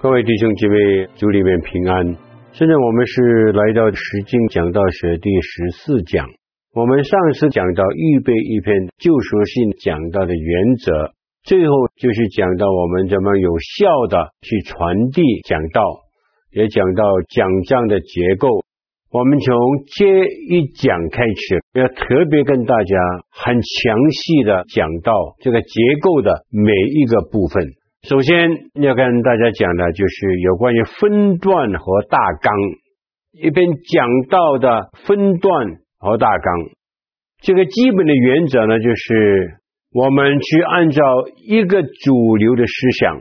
各位弟兄姐妹，主里面平安。现在我们是来到《十经讲道学》第十四讲。我们上次讲到预备一篇救赎性讲道的原则，最后就是讲到我们怎么有效的去传递讲道，也讲到讲章的结构。我们从这一讲开始，要特别跟大家很详细的讲到这个结构的每一个部分。首先要跟大家讲的，就是有关于分段和大纲。一篇讲到的分段和大纲，这个基本的原则呢，就是我们去按照一个主流的思想，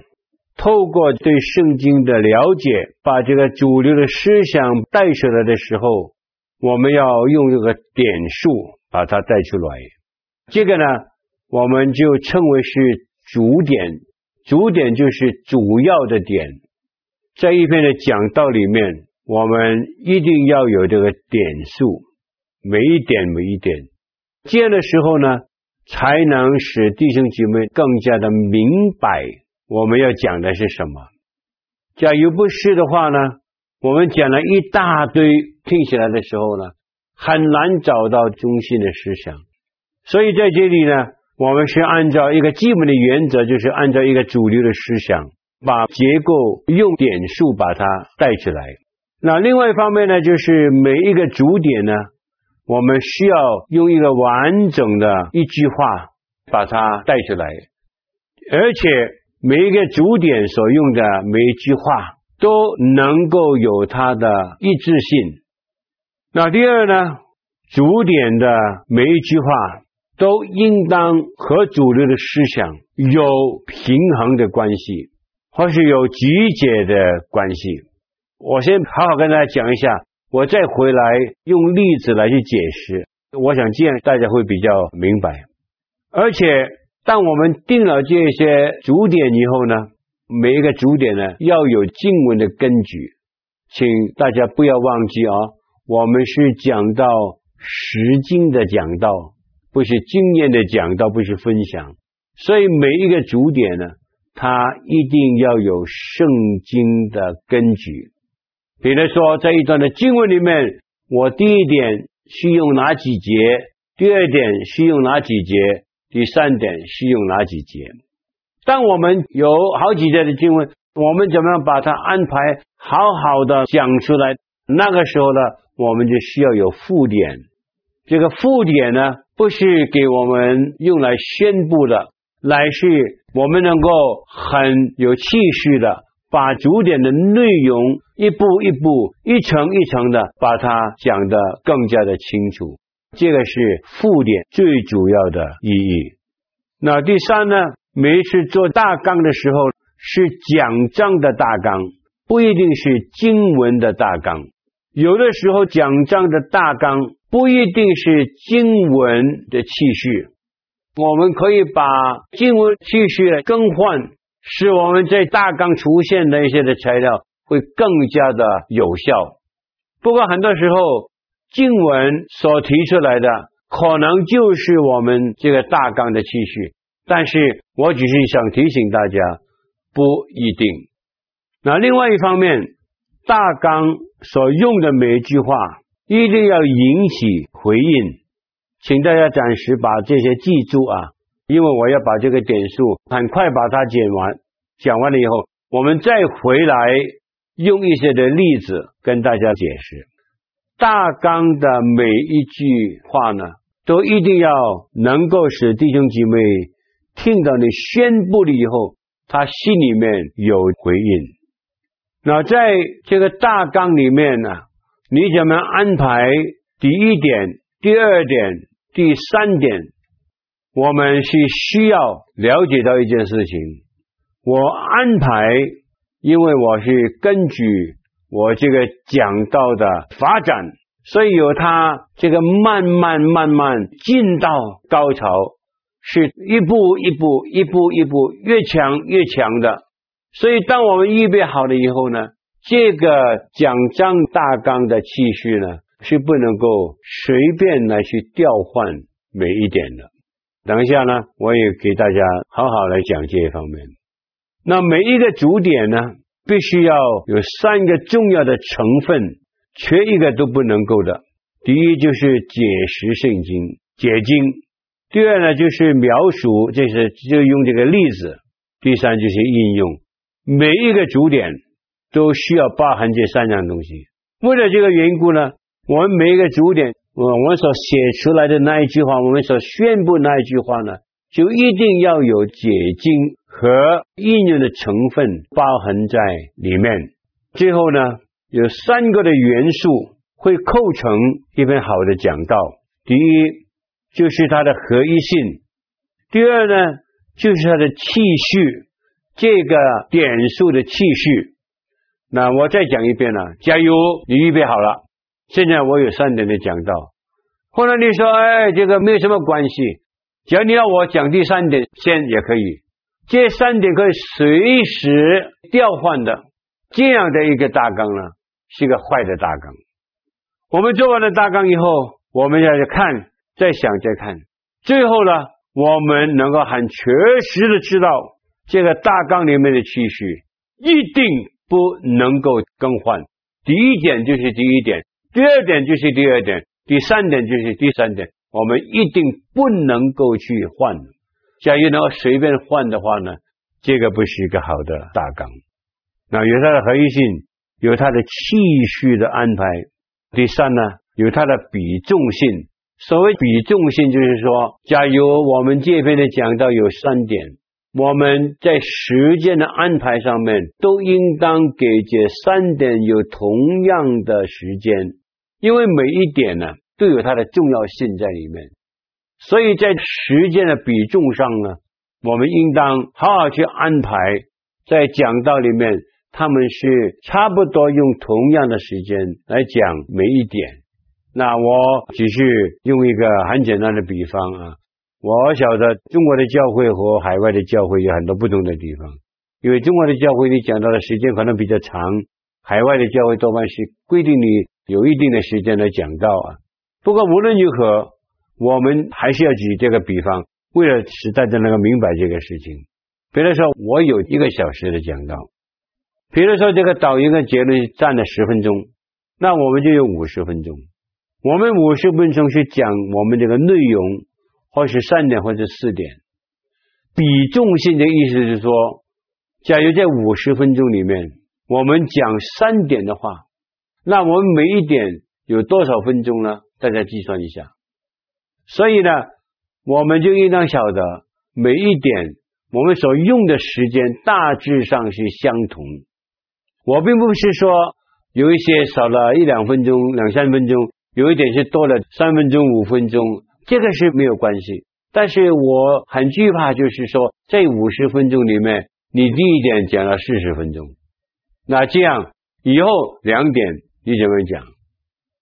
透过对圣经的了解，把这个主流的思想带出来的时候，我们要用这个点数把它带出来。这个呢，我们就称为是主点。主点就是主要的点，在一篇的讲道里面，我们一定要有这个点数，每一点每一点，这样的时候呢，才能使弟兄姐妹更加的明白我们要讲的是什么。假如不是的话呢，我们讲了一大堆，听起来的时候呢，很难找到中心的思想。所以在这里呢。我们是按照一个基本的原则，就是按照一个主流的思想，把结构用点数把它带起来。那另外一方面呢，就是每一个主点呢，我们需要用一个完整的一句话把它带出来，而且每一个主点所用的每一句话都能够有它的一致性。那第二呢，主点的每一句话。都应当和主流的思想有平衡的关系，或是有集结的关系。我先好好跟大家讲一下，我再回来用例子来去解释。我想这样大家会比较明白。而且，当我们定了这些主点以后呢，每一个主点呢要有经文的根据，请大家不要忘记啊、我们是讲到实经的讲道。不是经验的讲道，不是分享，所以每一个主点呢，它一定要有圣经的根据。比如说，在一段的经文里面，我第一点需用哪几节？第二点需用哪几节？第三点需用哪几节？当我们有好几节的经文，我们怎么样把它安排好好的讲出来？那个时候呢，我们就需要有附点。这个附点呢，不是给我们用来宣布的，乃是我们能够很有气势的把主点的内容一步一步、一层一层的把它讲得更加的清楚。这个是附点最主要的意义。那第三呢，每一次做大纲的时候是讲章的大纲，不一定是经文的大纲。有的时候讲章的大纲。不一定是经文的气序，我们可以把经文气序更换，使我们在大纲出现的一些的材料会更加的有效。不过很多时候经文所提出来的可能就是我们这个大纲的气序，但是我只是想提醒大家，不一定。那另外一方面，大纲所用的每一句话。一定要引起回应，请大家暂时把这些记住啊，因为我要把这个点数很快把它讲完，讲完了以后，我们再回来用一些的例子跟大家解释。大纲的每一句话呢，都一定要能够使弟兄姐妹听到你宣布了以后，他心里面有回应。那在这个大纲里面呢，你怎么安排第一点、第二点、第三点？我们是需要了解到一件事情：我安排因为我是根据我这个讲到的发展，所以有它这个慢慢慢慢进到高潮，是一步一步一步一步越强越强的。所以当我们预备好了以后呢，这个讲章大纲的次序呢，是不能够随便来去调换每一点的。等一下呢，我也给大家好好来讲这一方面。那每一个主点呢，必须要有三个重要的成分，缺一个都不能够的。第一就是解释圣经，解经；第二呢就是描述，这是就用这个例子；第三就是应用。每一个主点都需要包含这三样东西。为了这个缘故呢，我们每一个主点，我我们所写出来的那一句话，我们所宣布那一句话呢，就一定要有解经和应用的成分包含在里面。最后呢，有三个的元素会构成一篇好的讲道。第一，就是它的合一性；第二呢，就是它的气序。这个点数的次序，那我再讲一遍了。加油，你预备好了。现在我有三点的讲到。后来你说，哎，这个没有什么关系，只要你要我讲第三点先也可以。这三点可以随时调换的。这样的一个大纲呢，是一个坏的大纲。我们做完了大纲以后，我们要去看，再想，再看。最后呢，我们能够很确实的知道。这个大纲里面的次序一定不能够更换。第一点就是第一点，第二点就是第二点，第三点就是第三点。我们一定不能够去换。假如能够随便换的话呢，这个不是一个好的大纲。那有它的合一性，有它的气序的安排。第三呢，有它的比重性。所谓比重性，就是说，假如我们这边的讲到有三点。我们在时间的安排上面，都应当给这三点有同样的时间，因为每一点呢都有它的重要性在里面，所以在时间的比重上呢，我们应当好好去安排，在讲道里面，他们是差不多用同样的时间来讲每一点。那我只是用一个很简单的比方啊。我晓得中国的教会和海外的教会有很多不同的地方，因为中国的教会你讲到的时间可能比较长，海外的教会多半是规定你有一定的时间来讲道啊。不过无论如何，我们还是要举这个比方，为了使大家能够明白这个事情。比如说，我有一个小时的讲道，比如说这个导言跟结论占了十分钟，那我们就有五十分钟。我们五十分钟是讲我们这个内容。或是三点，或者四点，比重性的意思是说，假如在五十分钟里面，我们讲三点的话，那我们每一点有多少分钟呢？大家计算一下。所以呢，我们就应当晓得每一点我们所用的时间大致上是相同。我并不是说有一些少了一两分钟、两三分钟，有一点是多了三分钟、五分钟。这个是没有关系，但是我很惧怕，就是说，这五十分钟里面，你第一点讲了四十分钟，那这样以后两点你怎么讲？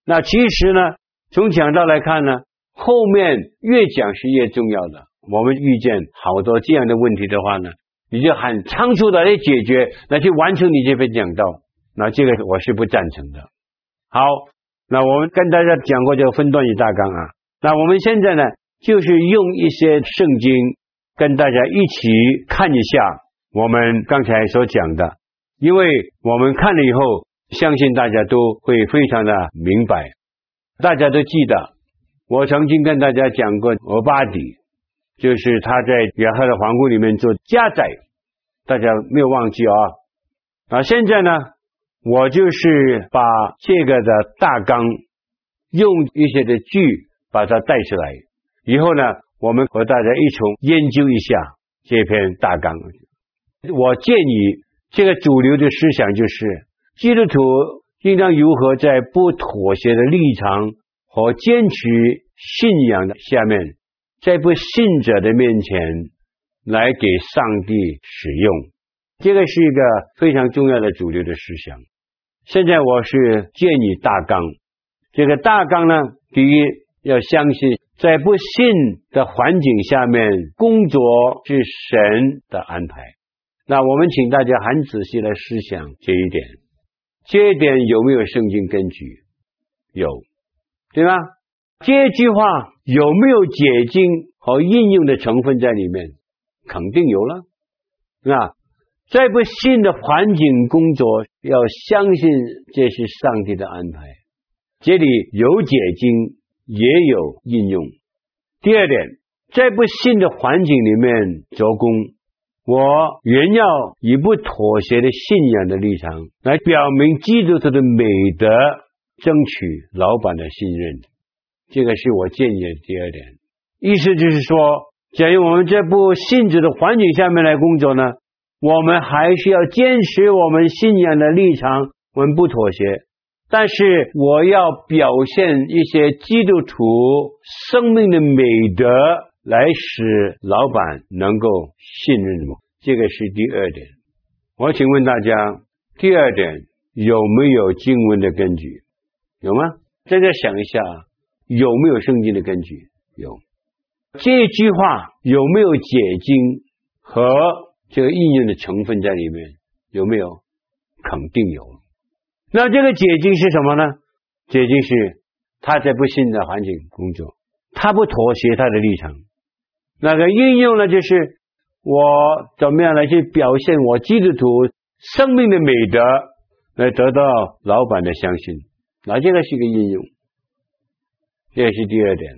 那其实呢，从讲道来看呢，后面越讲是越重要的。我们遇见好多这样的问题的话呢，你就很仓促的来解决，来去完成你这篇讲道，那这个我是不赞成的。好，那我们跟大家讲过这个分段与大纲啊。那我们现在呢，就是用一些圣经跟大家一起看一下我们刚才所讲的，因为我们看了以后，相信大家都会非常的明白。大家都记得，我曾经跟大家讲过，俄巴底就是他在亚哈的皇宫里面做家宰，大家没有忘记啊。啊，现在呢，我就是把这个的大纲用一些的句。把它带出来以后呢，我们和大家一同研究一下这篇大纲。我建议这个主流的思想就是，基督徒应当如何在不妥协的立场和坚持信仰的下面，在不信者的面前来给上帝使用。这个是一个非常重要的主流的思想。现在我是建议大纲，这个大纲呢，第一要相信，在不信的环境下面工作是神的安排。那我们请大家很仔细来思想这一点，这一点有没有圣经根据？有，对吧？这句话有没有解经和应用的成分在里面？肯定有了。那在不信的环境工作，要相信这是上帝的安排。这里有解经，也有应用。第二点，在不信的环境里面做工，我原要以不妥协的信仰的立场来表明基督徒的美德，争取老板的信任。这个是我建议的第二点。意思就是说，假如我们在不性质的环境下面来工作呢，我们还是要坚持我们信仰的立场，我们不妥协。但是我要表现一些基督徒生命的美德，来使老板能够信任我。这个是第二点。我请问大家，第二点有没有经文的根据？有吗？大家想一下，有没有圣经的根据？有。这句话有没有解经和这个应用的成分在里面？有没有？肯定有。那这个解经是什么呢？解经是他在不信的环境工作，他不妥协他的立场。那个应用呢，就是我怎么样来去表现我基督徒生命的美德，来得到老板的相信。那这个是个应用，这是第二点。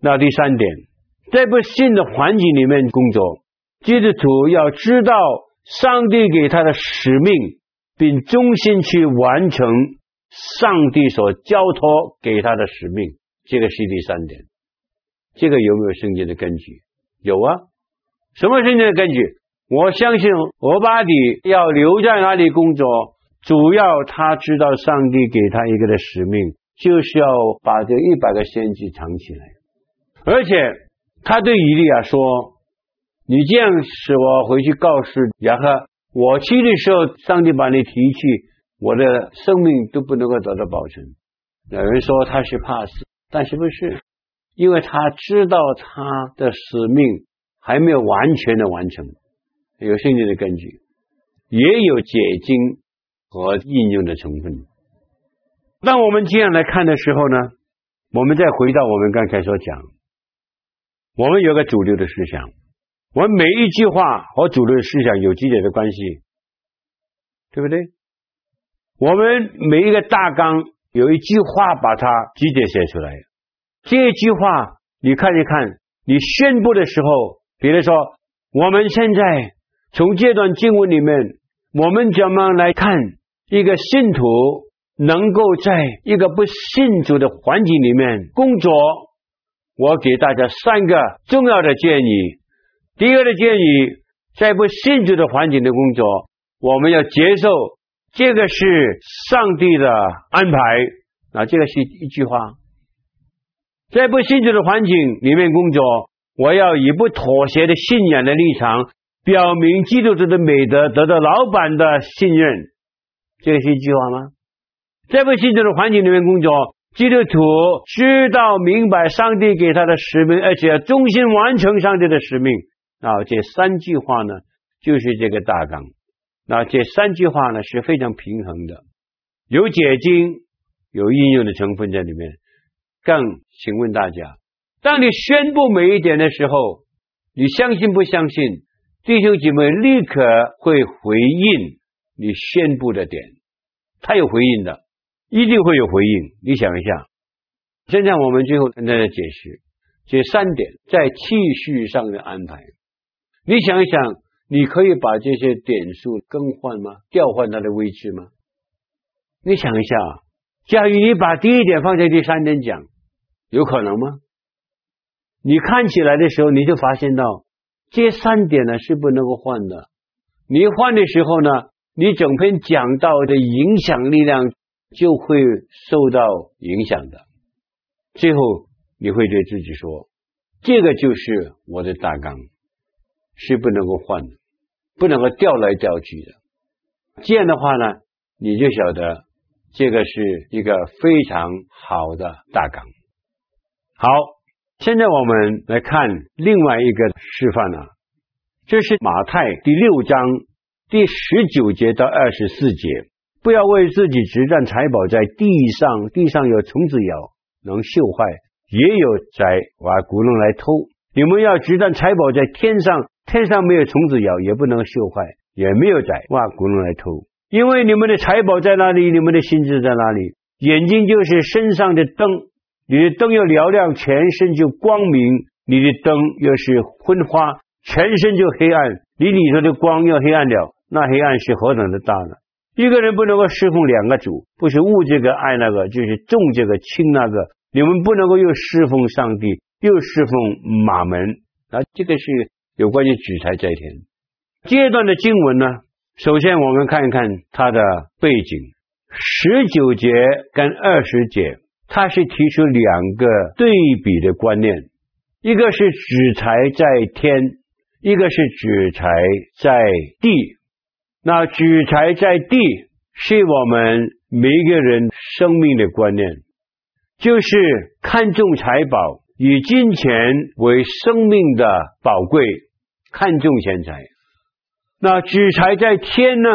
那第三点，在不信的环境里面工作，基督徒要知道上帝给他的使命，并忠心去完成上帝所交托给他的使命。这个是第三点。这个有没有圣经的根据？有啊。什么圣经的根据？我相信俄巴底要留在那里工作，主要他知道上帝给他一个的使命，就是要把这一百个先知藏起来。而且他对以利亚说：“你这样使我回去告诉亚哈，我去的时候，上帝把你提去，我的生命都不能够得到保存。”有人说他是怕死，但是不是？因为他知道他的使命还没有完全的完成，有圣经的根据，也有解经和应用的成分。当我们这样来看的时候呢，我们再回到我们刚才所讲。我们有个主流的思想，我们每一句话和主流的思想有直接的关系，对不对？我们每一个大纲有一句话把它直接写出来，这句话你看一看，你宣布的时候，比如说我们现在从这段经文里面，我们怎么来看一个信徒能够在一个不信主的环境里面工作？我给大家三个重要的建议。第一个的建议，在不信主的环境的工作，我们要接受这个是上帝的安排。啊这个是一句话。在不信主的环境里面工作，我要以不妥协的信仰的立场，表明基督徒的美德，得到老板的信任。这个是一句话吗？在不信主的环境里面工作。基督徒知道明白上帝给他的使命，而且要忠心完成上帝的使命。啊，这三句话呢，就是这个大纲。那这三句话呢，是非常平衡的，有解经，有应用的成分在里面。更请问大家，当你宣布每一点的时候，你相信不相信？弟兄姐妹立刻会回应你宣布的点，他有回应的。一定会有回应。你想一下，现在我们最后跟大家解释这三点在气序上的安排。你想一想，你可以把这些点数更换吗？调换它的位置吗？你想一下，假如你把第一点放在第三点讲，有可能吗？你看起来的时候，你就发现到这三点呢是不能够换的。你换的时候呢，你整篇讲到的影响力量。就会受到影响的。最后你会对自己说：“这个就是我的大纲，是不能够换的。”不能够调来调去的。这样的话呢，你就晓得这个是一个非常好的大纲。好，现在我们来看另外一个示范啊，这是马太第六章第十九节到二十四节。不要为自己执占财宝在地上，地上有虫子咬，能朽坏；也有贼挖窟窿来偷。你们要执占财宝在天上，天上没有虫子咬，也不能朽坏，也没有贼挖窟窿来偷。因为你们的财宝在哪里，你们的心智在哪里。眼睛就是身上的灯，你的灯要嘹亮，全身就光明；你的灯要是昏花，全身就黑暗。你里头的光要黑暗了，那黑暗是何等的大呢？一个人不能够侍奉两个主，不是恶这个爱那个，就是重这个轻那个。你们不能够又侍奉上帝，又侍奉马门啊！这个是有关于举财在天。这段的经文呢，首先我们看一看它的背景，十九节跟二十节，它是提出两个对比的观念，一个是举财在天，一个是举财在地。那举财在地是我们每一个人生命的观念，就是看重财宝，以金钱为生命的宝贵，看重钱财。那举财在天呢，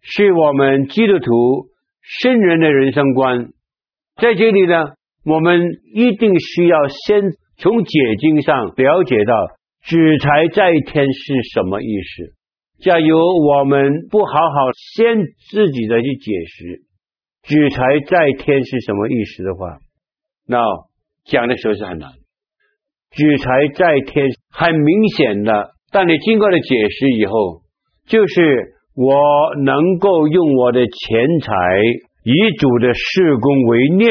是我们基督徒圣人的人生观。在这里呢，我们一定需要先从解经上了解到举财在天是什么意思。假如我们不好好先自己的去解释“举财在天”是什么意思的话，那讲的时候是很难。举财在天很明显的，但你经过了解释以后，就是我能够用我的钱财以主的事工为念，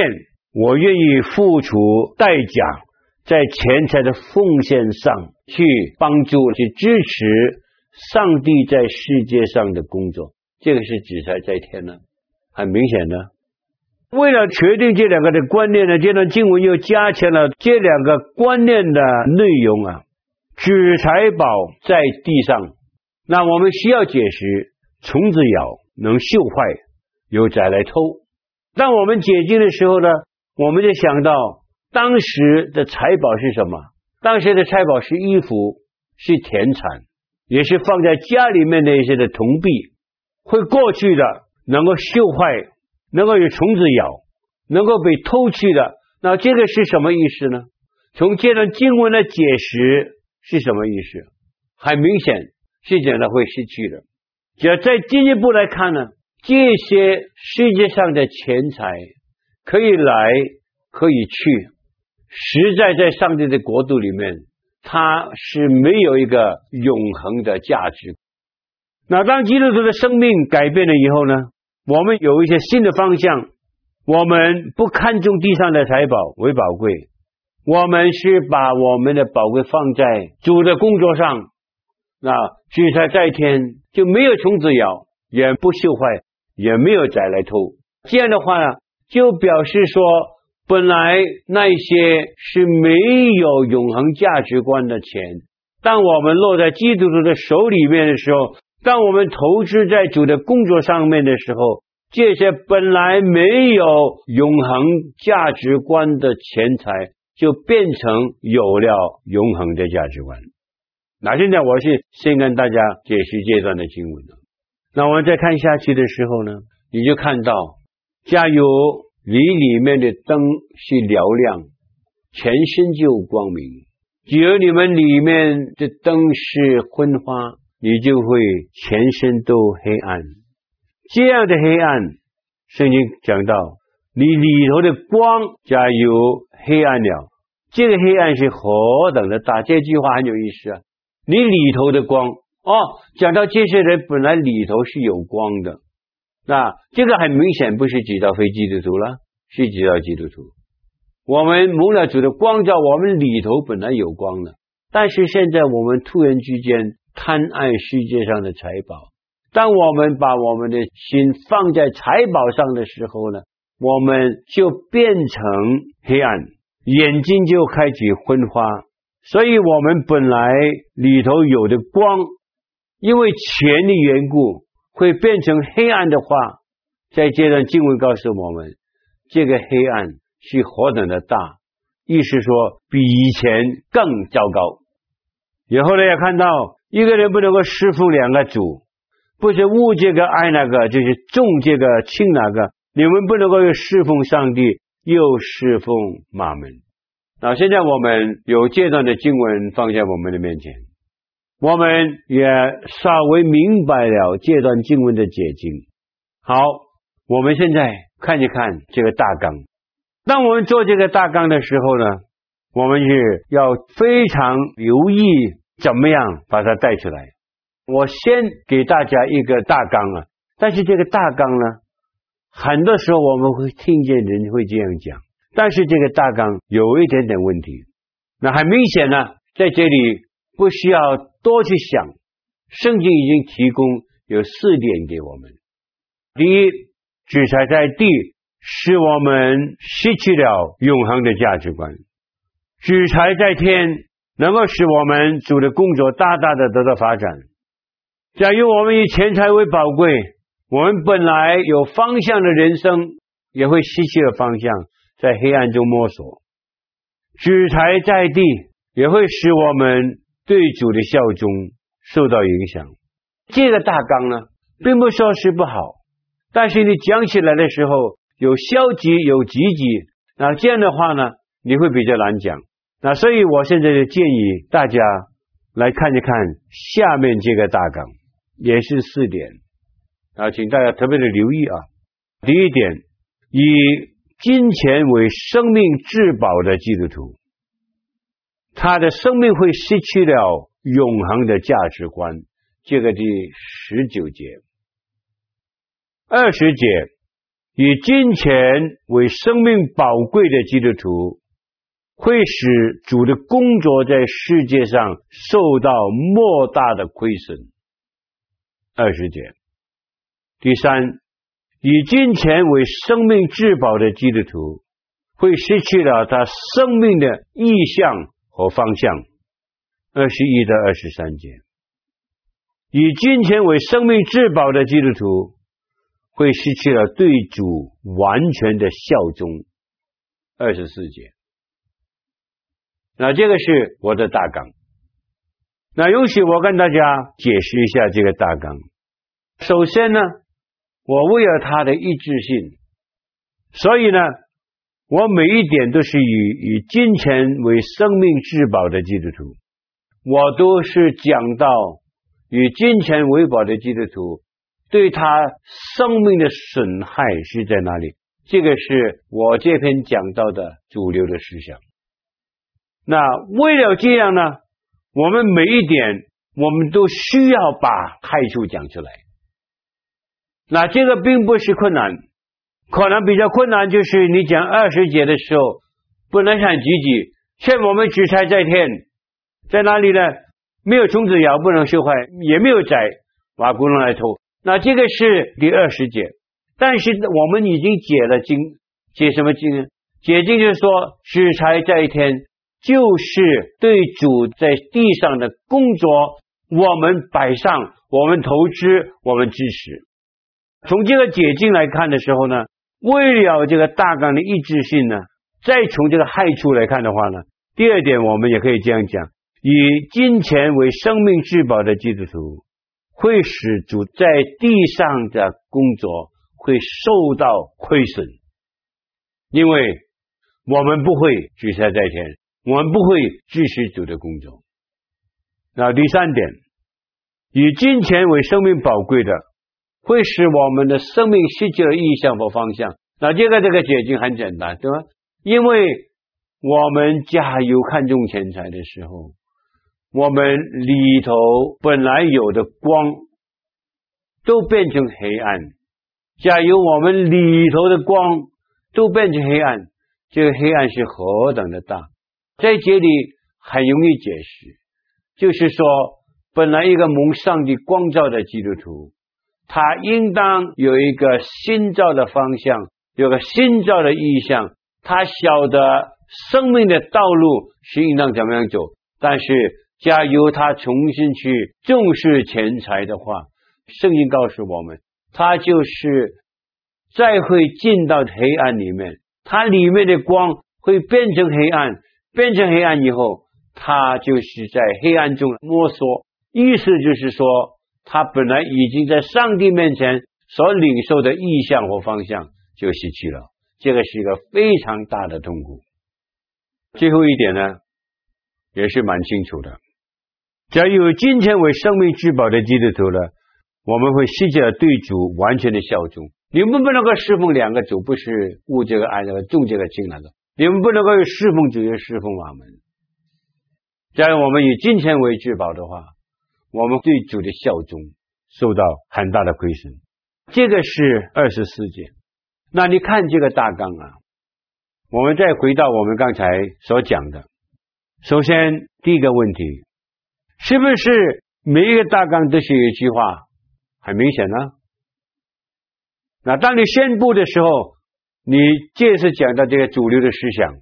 我愿意付出代价，在钱财的奉献上去帮助、去支持。上帝在世界上的工作，这个是举财在天呢，很明显的。为了确定这两个的观念呢，这段经文又加强了这两个观念的内容啊。纸财宝在地上，那我们需要解释：虫子咬能锈坏，有贼来偷。当我们解经的时候呢，我们就想到当时的财宝是什么？当时的财宝是衣服，是田产。也是放在家里面的一些的铜币，会过去的，能够锈坏，能够有虫子咬，能够被偷去的。那这个是什么意思呢？从这段经文的解释是什么意思？很明显是讲的会失去的。只要再进一步来看呢，这些世界上的钱财可以来，可以去，实在在上帝的国度里面。它是没有一个永恒的价值。那当基督徒的生命改变了以后呢，我们有一些新的方向。我们不看重地上的财宝为宝贵，我们是把我们的宝贵放在主的工作上。那举财在天，就没有虫子咬，也不朽坏，也没有贼来偷。这样的话呢，就表示说。本来那些是没有永恒价值观的钱，当我们落在基督徒的手里面的时候，当我们投资在主的工作上面的时候，这些本来没有永恒价值观的钱财，就变成有了永恒的价值观。那现在我是先跟大家解释这段的经文了。那我们再看下去的时候呢，你就看到，加油。你里面的灯是嘹亮，全身就光明；只有你们里面的灯是昏花，你就会全身都黑暗。这样的黑暗，圣经讲到，你里头的光假如黑暗了，这个黑暗是何等的大？这句话很有意思啊！你里头的光哦，讲到这些人本来里头是有光的。那这个很明显不是指到非基督徒了，是指到基督徒。我们蒙了主的光照，我们里头本来有光的，但是现在我们突然之间贪爱世界上的财宝。当我们把我们的心放在财宝上的时候呢，我们就变成黑暗，眼睛就开始昏花。所以我们本来里头有的光，因为钱的缘故会变成黑暗的话，在这段经文告诉我们，这个黑暗是何等的大，意思说比以前更糟糕。以后呢，要看到一个人不能够侍奉两个主，不是误这个爱那个，就是重这个轻那个。你们不能够又侍奉上帝，又侍奉马门。那现在我们有这段的经文放在我们的面前，我们也稍微明白了这段经文的解经。好，我们现在看一看这个大纲。当我们做这个大纲的时候呢，我们是要非常留意怎么样把它带出来。我先给大家一个大纲啊，但是这个大纲呢，很多时候我们会听见人会这样讲。但是这个大纲有一点点问题，那很明显呢，在这里不需要多去想，圣经已经提供有四点给我们。第一，主材在地，使我们失去了永恒的价值观；主材在天，能够使我们主的工作大大的得到发展。假如我们以钱财为宝贵，我们本来有方向的人生也会失去了方向。在黑暗中摸索，主材在地，也会使我们对主的效忠受到影响。这个大纲呢，并不说是不好，但是你讲起来的时候有消极有积极，那这样的话呢，你会比较难讲。那所以我现在就建议大家来看一看下面这个大纲，也是四点啊，请大家特别的留意啊。第一点，以金钱为生命至宝的基督徒，他的生命会失去了永恒的价值观。这个第十九节、二十节，以金钱为生命宝贵的基督徒，会使主的工作在世界上受到莫大的亏损。二十节，第三。以金钱为生命至宝的基督徒，会失去了他生命的意向和方向。二十一到二十三节，以金钱为生命至宝的基督徒，会失去了对主完全的效忠。二十四节，那这个是我的大纲。那允许我跟大家解释一下这个大纲。首先呢。我为了他的一致性，所以呢，我每一点都是以以金钱为生命至宝的基督徒，我都是讲到以金钱为宝的基督徒对他生命的损害是在哪里？这个是我这篇讲到的主流的思想。那为了这样呢，我们每一点我们都需要把害处讲出来。那这个并不是困难，可能比较困难就是你讲二十节的时候，不能很积极，劝我们主材在天，在哪里呢？没有虫子咬，不能受害，也没有宰，挖窟窿来偷。那这个是第二十节，但是我们已经解了经，解什么经呢？解经就是说，主材在天，就是对主在地上的工作，我们摆上，我们投资，我们支持。从这个解经来看的时候呢，为了这个大纲的一致性呢，再从这个害处来看的话呢，第二点我们也可以这样讲：以金钱为生命至宝的基督徒，会使主在地上的工作会受到亏损，因为我们不会主材在天，我们不会支持主的工作。那第三点，以金钱为生命宝贵的。会使我们的生命失去了意向和方向。那这个这个解经很简单，对吧？因为我们加油看重钱财的时候，我们里头本来有的光都变成黑暗。假如我们里头的光都变成黑暗，这个黑暗是何等的大？在这里很容易解释，就是说，本来一个蒙上帝光照的基督徒。他应当有一个新造的方向，有个新造的意向。他晓得生命的道路是应当怎么样走，但是假如他重新去重视钱财的话，圣经告诉我们，他就是再会进到黑暗里面，他里面的光会变成黑暗，变成黑暗以后，他就是在黑暗中摸索。意思就是说，他本来已经在上帝面前所领受的意向和方向就失去了，这个是一个非常大的痛苦。最后一点呢，也是蛮清楚的。假如金钱为生命至宝的基督徒呢，我们会失去了对主完全的效忠。你们不能够侍奉两个主，不是物这个爱那个重这个轻那个。你们不能够侍奉主又侍奉我们。假如我们以金钱为至宝的话，我们对主的效忠受到很大的亏损。这个是二十四节。那你看这个大纲啊，我们再回到我们刚才所讲的。首先第一个问题。是不是每一个大纲都是一句话？很明显呢。那当你宣布的时候，你这是讲到这个主流的思想，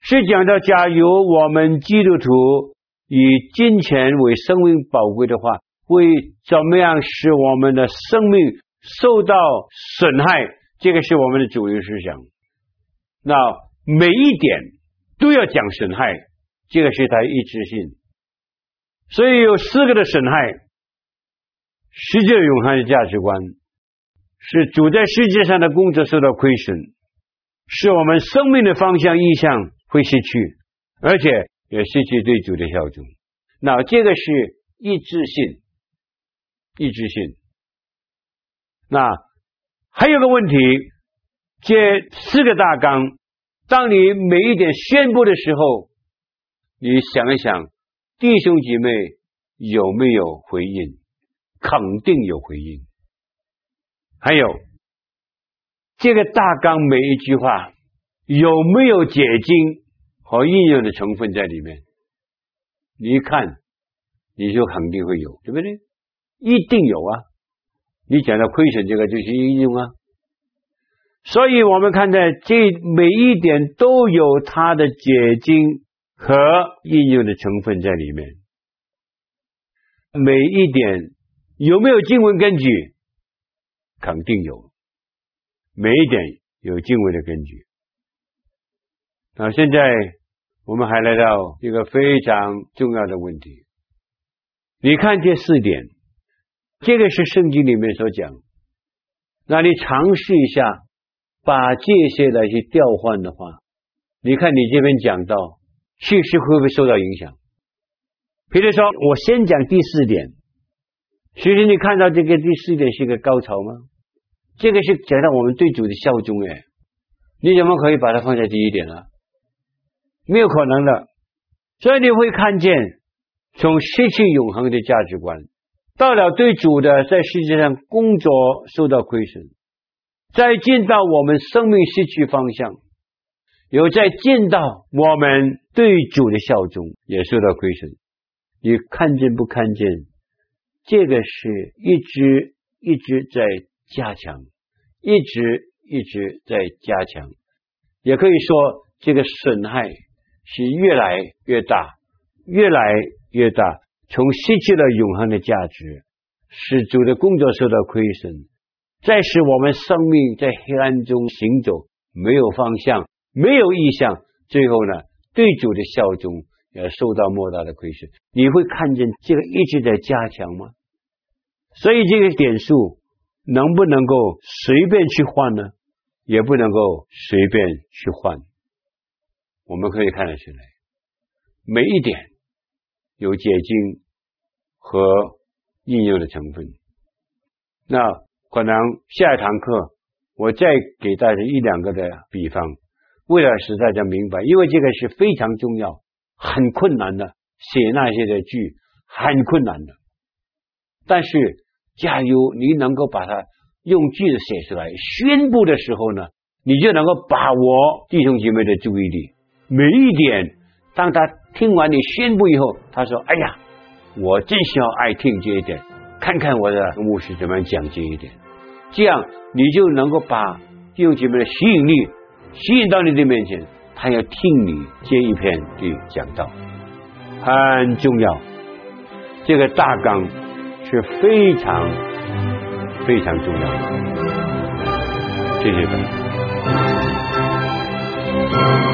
是讲到假如我们基督徒以金钱为生命宝贵的话，会怎么样使我们的生命受到损害？这个是我们的主流思想。那每一点都要讲损害，这个是他一致性。所以有四个的损害，世界永恒的价值观，是主在世界上的工作受到亏损，是我们生命的方向意向会失去，而且也失去对主的效忠。那这个是一致性，一致性。那还有个问题，这四个大纲，当你每一点宣布的时候，你想一想。弟兄姐妹有没有回应？肯定有回应。还有这个大纲每一句话有没有解经和应用的成分在里面？你一看，你就肯定会有，对不对？一定有啊！你讲到亏损，这个就是应用啊。所以我们看在这每一点都有它的解经。和应用的成分在里面，每一点有没有经文根据？肯定有，每一点有经文的根据。那现在我们还来到一个非常重要的问题，你看这四点，这个是圣经里面所讲，那你尝试一下，把这些来去调换的话，你看你这边讲到。叙事会不会受到影响？比如说，我先讲第四点。其实你看到这个第四点是一个高潮吗？这个是讲到我们对主的效忠哎，你怎么可以把它放在第一点呢？没有可能的。所以你会看见，从失去永恒的价值观，到了对主的在世界上工作受到亏损，再进到我们生命失去方向。有在见到我们对主的效忠也受到亏损，你看见不看见？这个是一直一直在加强，一直一直在加强。也可以说，这个损害是越来越大，越来越大。从失去了永恒的价值，使主的工作受到亏损，再使我们生命在黑暗中行走，没有方向。没有意向，最后呢，对主的效忠也受到莫大的亏损。你会看见这个一直在加强吗？所以这个点数能不能够随便去换呢？也不能够随便去换。我们可以看得出来，每一点有解经和应用的成分。那可能下一堂课我再给大家一两个的比方。为了使大家明白，因为这个是非常重要、很困难的，写那些的句很困难的。但是，假如你能够把它用句子写出来，宣布的时候呢，你就能够把握弟兄姐妹的注意力。每一点，当他听完你宣布以后，他说：“哎呀，我真需要爱听这一点，看看我的牧师怎么样讲这一点。”这样，你就能够把弟兄姐妹的吸引力。吸引到你的面前，他要听你这一篇的讲道。很重要，这个大纲是非常非常重要的。谢谢大家。